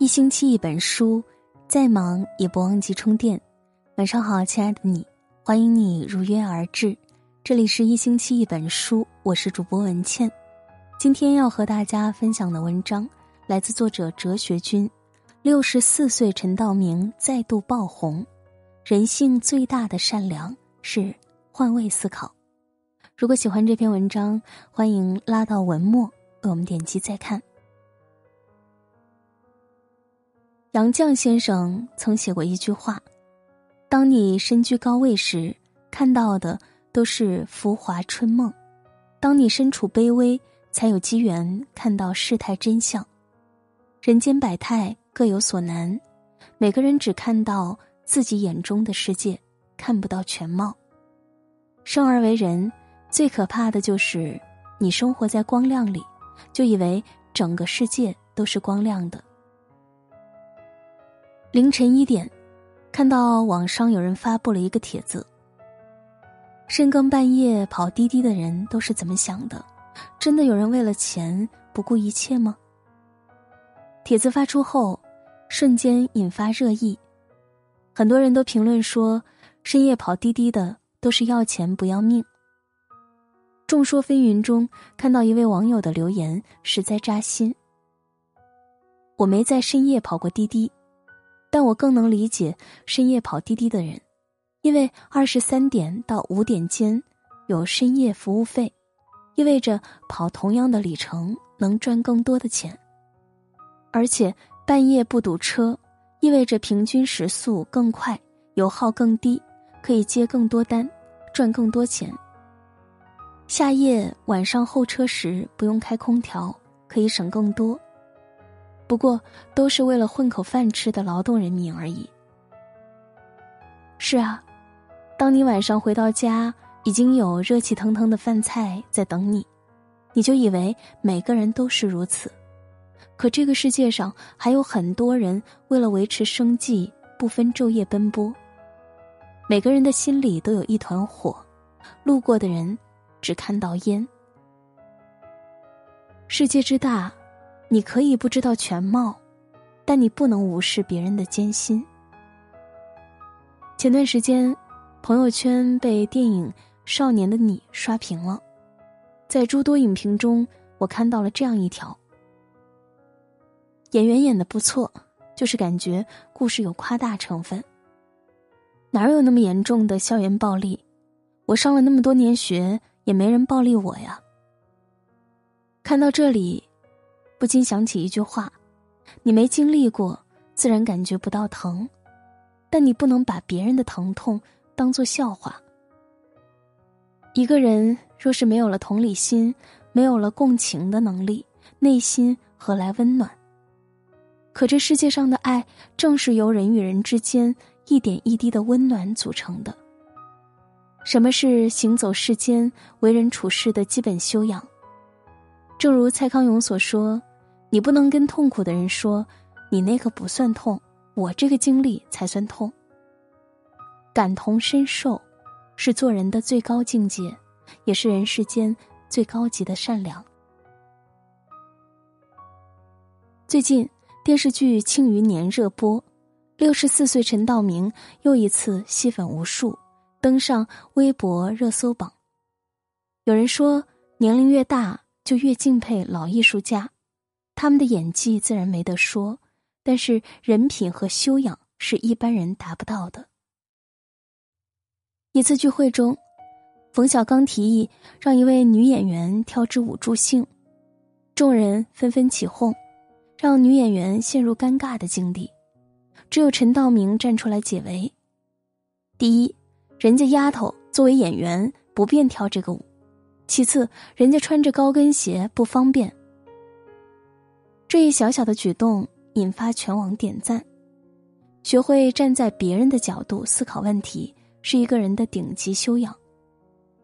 一星期一本书，再忙也不忘记充电。晚上好，亲爱的你，欢迎你如约而至。这里是一星期一本书，我是主播文倩。今天要和大家分享的文章来自作者哲学君。六十四岁陈道明再度爆红，人性最大的善良是换位思考。如果喜欢这篇文章，欢迎拉到文末为我们点击再看。杨绛先生曾写过一句话：“当你身居高位时，看到的都是浮华春梦；当你身处卑微，才有机缘看到世态真相。人间百态各有所难，每个人只看到自己眼中的世界，看不到全貌。生而为人，最可怕的就是你生活在光亮里，就以为整个世界都是光亮的。”凌晨一点，看到网上有人发布了一个帖子：深更半夜跑滴滴的人都是怎么想的？真的有人为了钱不顾一切吗？帖子发出后，瞬间引发热议，很多人都评论说，深夜跑滴滴的都是要钱不要命。众说纷纭中，看到一位网友的留言，实在扎心。我没在深夜跑过滴滴。但我更能理解深夜跑滴滴的人，因为二十三点到五点间有深夜服务费，意味着跑同样的里程能赚更多的钱。而且半夜不堵车，意味着平均时速更快，油耗更低，可以接更多单，赚更多钱。夏夜晚上候车时不用开空调，可以省更多。不过，都是为了混口饭吃的劳动人民而已。是啊，当你晚上回到家，已经有热气腾腾的饭菜在等你，你就以为每个人都是如此。可这个世界上还有很多人为了维持生计，不分昼夜奔波。每个人的心里都有一团火，路过的人只看到烟。世界之大。你可以不知道全貌，但你不能无视别人的艰辛。前段时间，朋友圈被电影《少年的你》刷屏了，在诸多影评中，我看到了这样一条：演员演的不错，就是感觉故事有夸大成分。哪有那么严重的校园暴力？我上了那么多年学，也没人暴力我呀。看到这里。不禁想起一句话：“你没经历过，自然感觉不到疼，但你不能把别人的疼痛当做笑话。一个人若是没有了同理心，没有了共情的能力，内心何来温暖？可这世界上的爱，正是由人与人之间一点一滴的温暖组成的。什么是行走世间、为人处事的基本修养？正如蔡康永所说。”你不能跟痛苦的人说：“你那个不算痛，我这个经历才算痛。”感同身受，是做人的最高境界，也是人世间最高级的善良。最近电视剧《庆余年》热播，六十四岁陈道明又一次吸粉无数，登上微博热搜榜。有人说，年龄越大，就越敬佩老艺术家。他们的演技自然没得说，但是人品和修养是一般人达不到的。一次聚会中，冯小刚提议让一位女演员跳支舞助兴，众人纷纷起哄，让女演员陷入尴尬的境地。只有陈道明站出来解围：第一，人家丫头作为演员不便跳这个舞；其次，人家穿着高跟鞋不方便。这一小小的举动引发全网点赞。学会站在别人的角度思考问题，是一个人的顶级修养。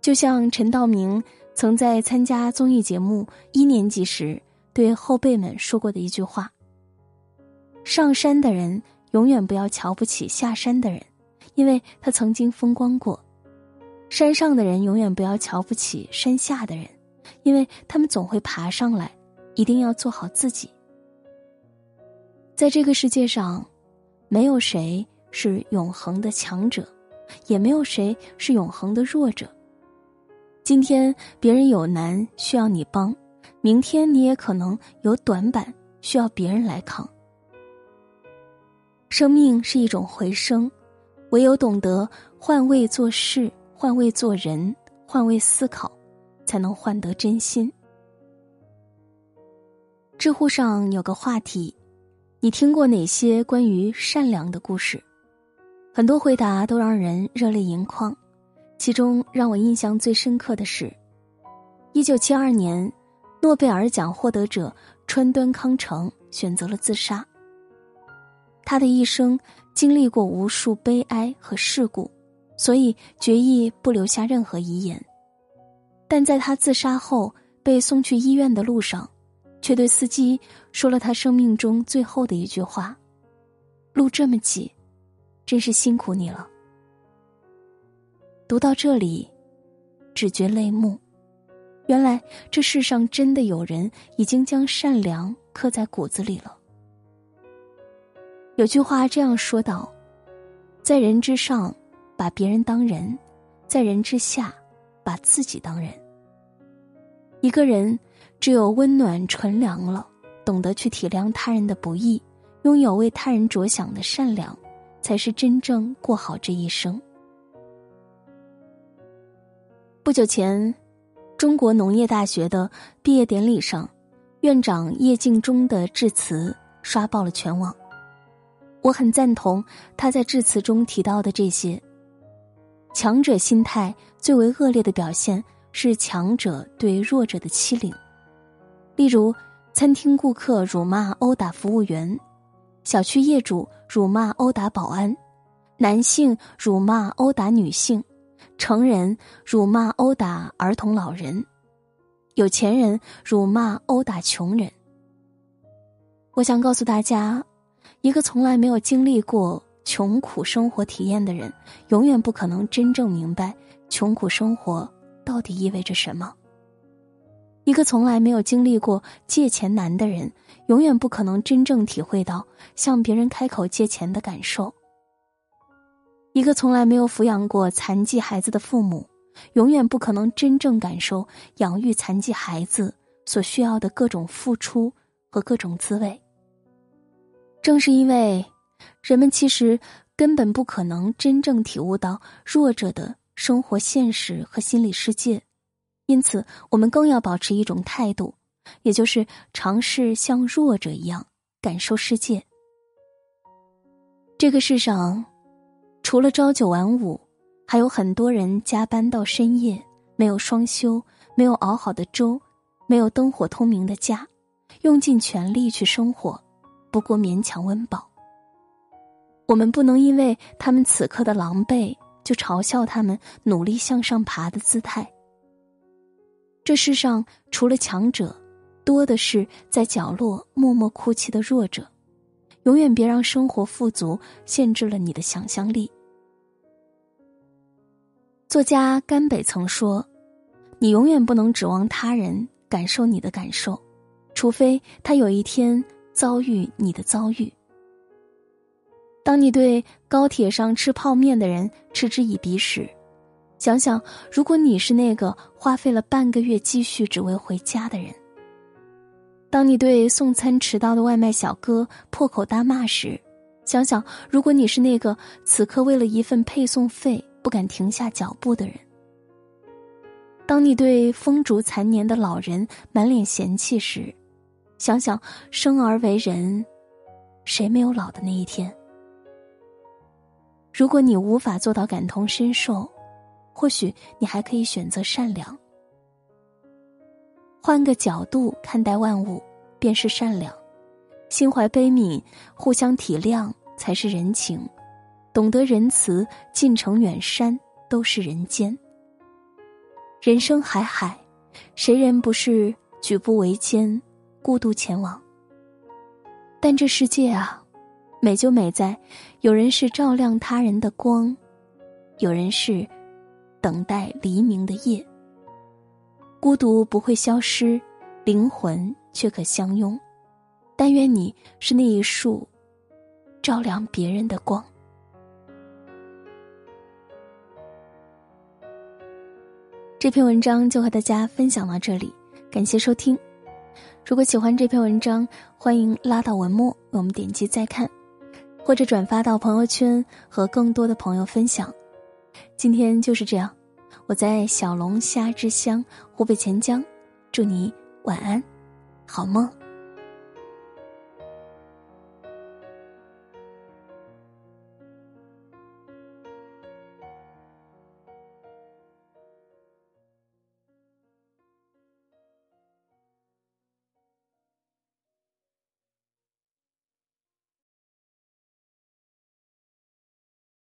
就像陈道明曾在参加综艺节目一年级时对后辈们说过的一句话：“上山的人永远不要瞧不起下山的人，因为他曾经风光过；山上的人永远不要瞧不起山下的人，因为他们总会爬上来。一定要做好自己。”在这个世界上，没有谁是永恒的强者，也没有谁是永恒的弱者。今天别人有难需要你帮，明天你也可能有短板需要别人来扛。生命是一种回声，唯有懂得换位做事、换位做人、换位思考，才能换得真心。知乎上有个话题：你听过哪些关于善良的故事？很多回答都让人热泪盈眶。其中让我印象最深刻的是，一九七二年，诺贝尔奖获得者川端康成选择了自杀。他的一生经历过无数悲哀和事故，所以决意不留下任何遗言。但在他自杀后被送去医院的路上，却对司机说了他生命中最后的一句话：“路这么挤，真是辛苦你了。”读到这里，只觉泪目。原来这世上真的有人已经将善良刻在骨子里了。有句话这样说道：“在人之上，把别人当人；在人之下，把自己当人。”一个人只有温暖纯良了，懂得去体谅他人的不易，拥有为他人着想的善良，才是真正过好这一生。不久前，中国农业大学的毕业典礼上，院长叶敬忠的致辞刷爆了全网。我很赞同他在致辞中提到的这些。强者心态最为恶劣的表现是强者对弱者的欺凌，例如餐厅顾客辱骂殴打服务员，小区业主辱骂殴打保安，男性辱骂殴打女性。成人辱骂殴打儿童老人，有钱人辱骂殴打穷人。我想告诉大家，一个从来没有经历过穷苦生活体验的人，永远不可能真正明白穷苦生活到底意味着什么。一个从来没有经历过借钱难的人，永远不可能真正体会到向别人开口借钱的感受。一个从来没有抚养过残疾孩子的父母，永远不可能真正感受养育残疾孩子所需要的各种付出和各种滋味。正是因为人们其实根本不可能真正体悟到弱者的生活现实和心理世界，因此我们更要保持一种态度，也就是尝试像弱者一样感受世界。这个世上。除了朝九晚五，还有很多人加班到深夜，没有双休，没有熬好的粥，没有灯火通明的家，用尽全力去生活，不过勉强温饱。我们不能因为他们此刻的狼狈，就嘲笑他们努力向上爬的姿态。这世上除了强者，多的是在角落默默哭泣的弱者。永远别让生活富足限制了你的想象力。作家甘北曾说：“你永远不能指望他人感受你的感受，除非他有一天遭遇你的遭遇。”当你对高铁上吃泡面的人嗤之以鼻时，想想如果你是那个花费了半个月积蓄只为回家的人；当你对送餐迟到的外卖小哥破口大骂时，想想如果你是那个此刻为了一份配送费。不敢停下脚步的人。当你对风烛残年的老人满脸嫌弃时，想想生而为人，谁没有老的那一天？如果你无法做到感同身受，或许你还可以选择善良。换个角度看待万物，便是善良；心怀悲悯，互相体谅，才是人情。懂得仁慈，近城远山都是人间。人生海海，谁人不是举步维艰，孤独前往？但这世界啊，美就美在，有人是照亮他人的光，有人是等待黎明的夜。孤独不会消失，灵魂却可相拥。但愿你是那一束照亮别人的光。这篇文章就和大家分享到这里，感谢收听。如果喜欢这篇文章，欢迎拉到文末为我们点击再看，或者转发到朋友圈和更多的朋友分享。今天就是这样，我在小龙虾之乡湖北潜江，祝你晚安，好梦。